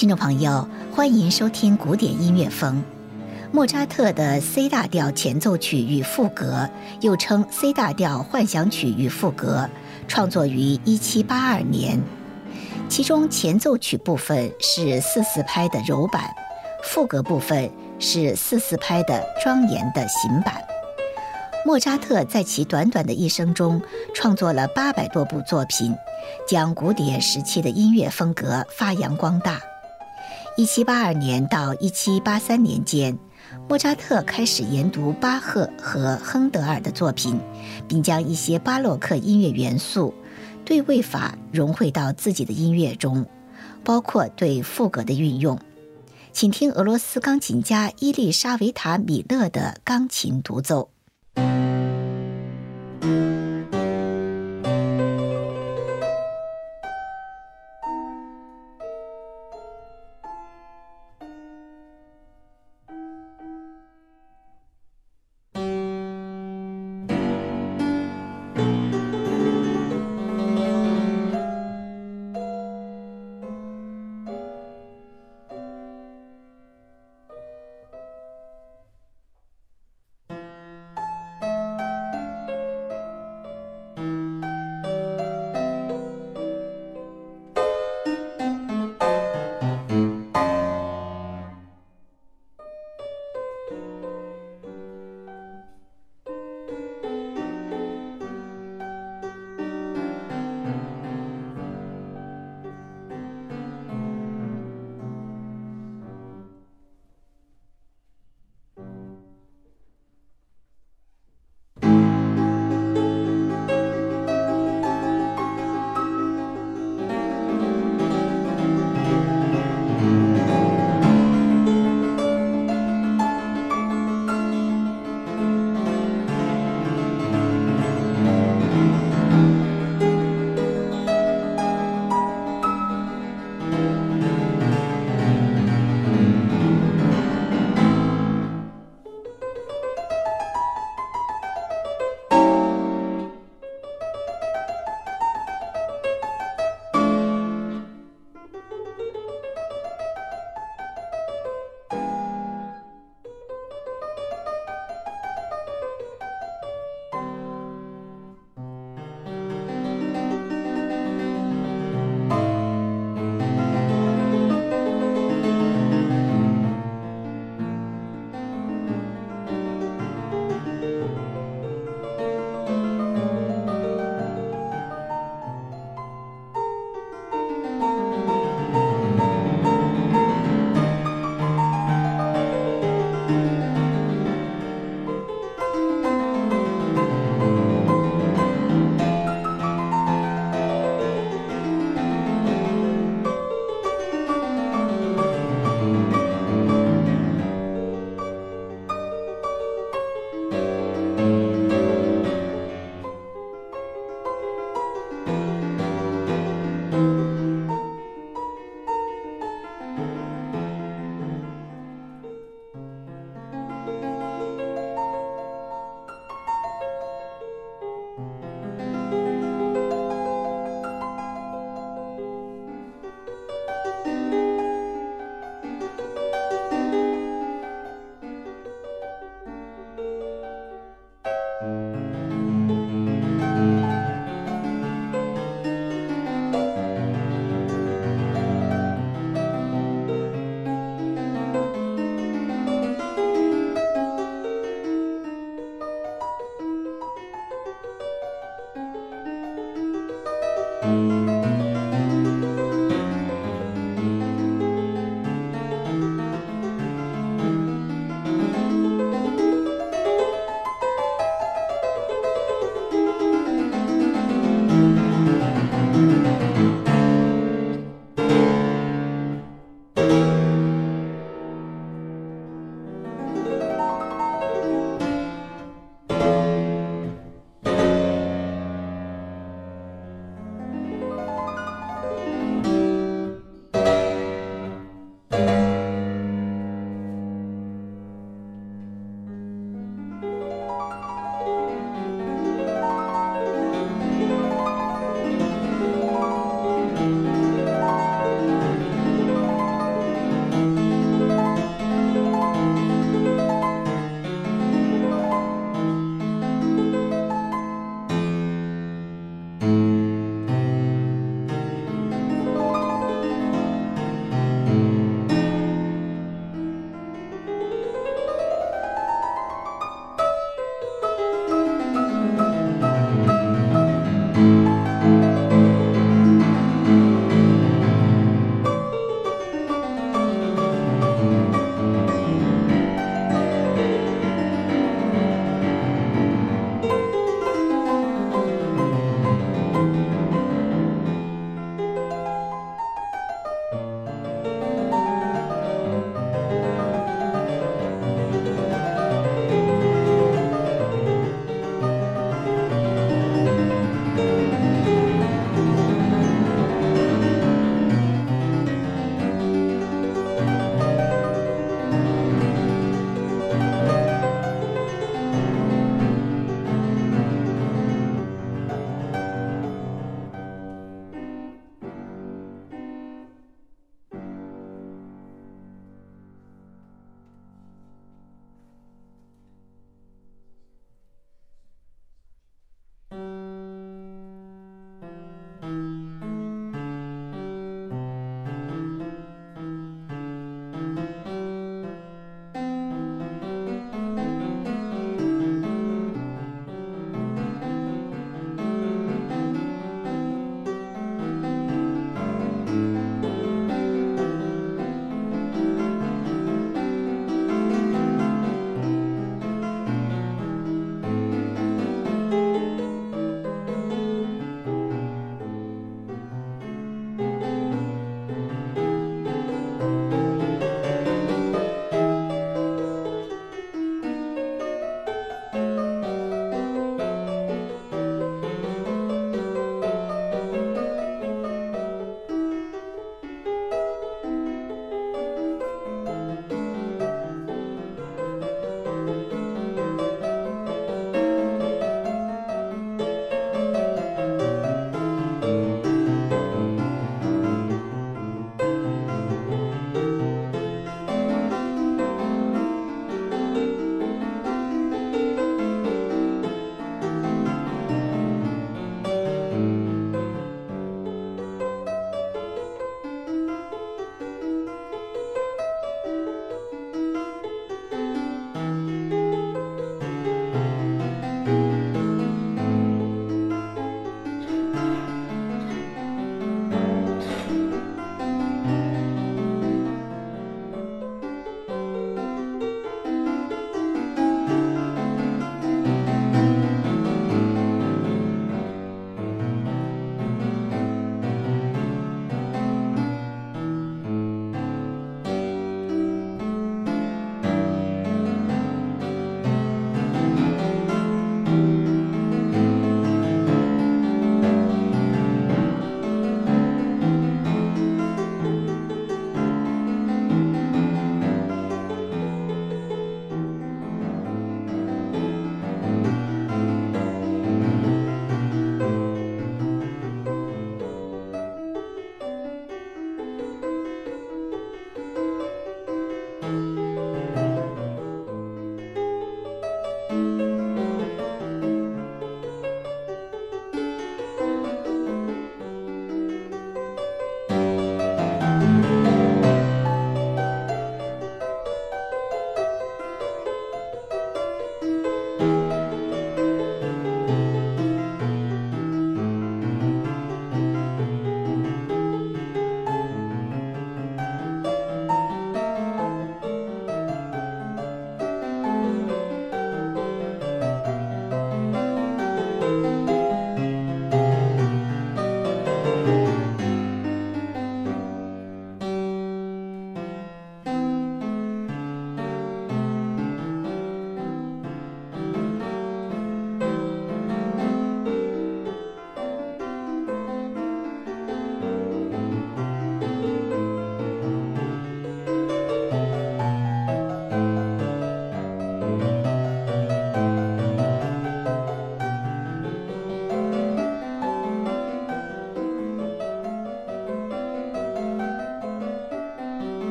听众朋友，欢迎收听古典音乐风。莫扎特的 C 大调前奏曲与赋格，又称 C 大调幻想曲与赋格，创作于1782年。其中前奏曲部分是四四拍的柔板，赋格部分是四四拍的庄严的行板。莫扎特在其短短的一生中创作了八百多部作品，将古典时期的音乐风格发扬光大。一七八二年到一七八三年间，莫扎特开始研读巴赫和亨德尔的作品，并将一些巴洛克音乐元素、对位法融汇到自己的音乐中，包括对赋格的运用。请听俄罗斯钢琴家伊丽莎维塔·米勒的钢琴独奏。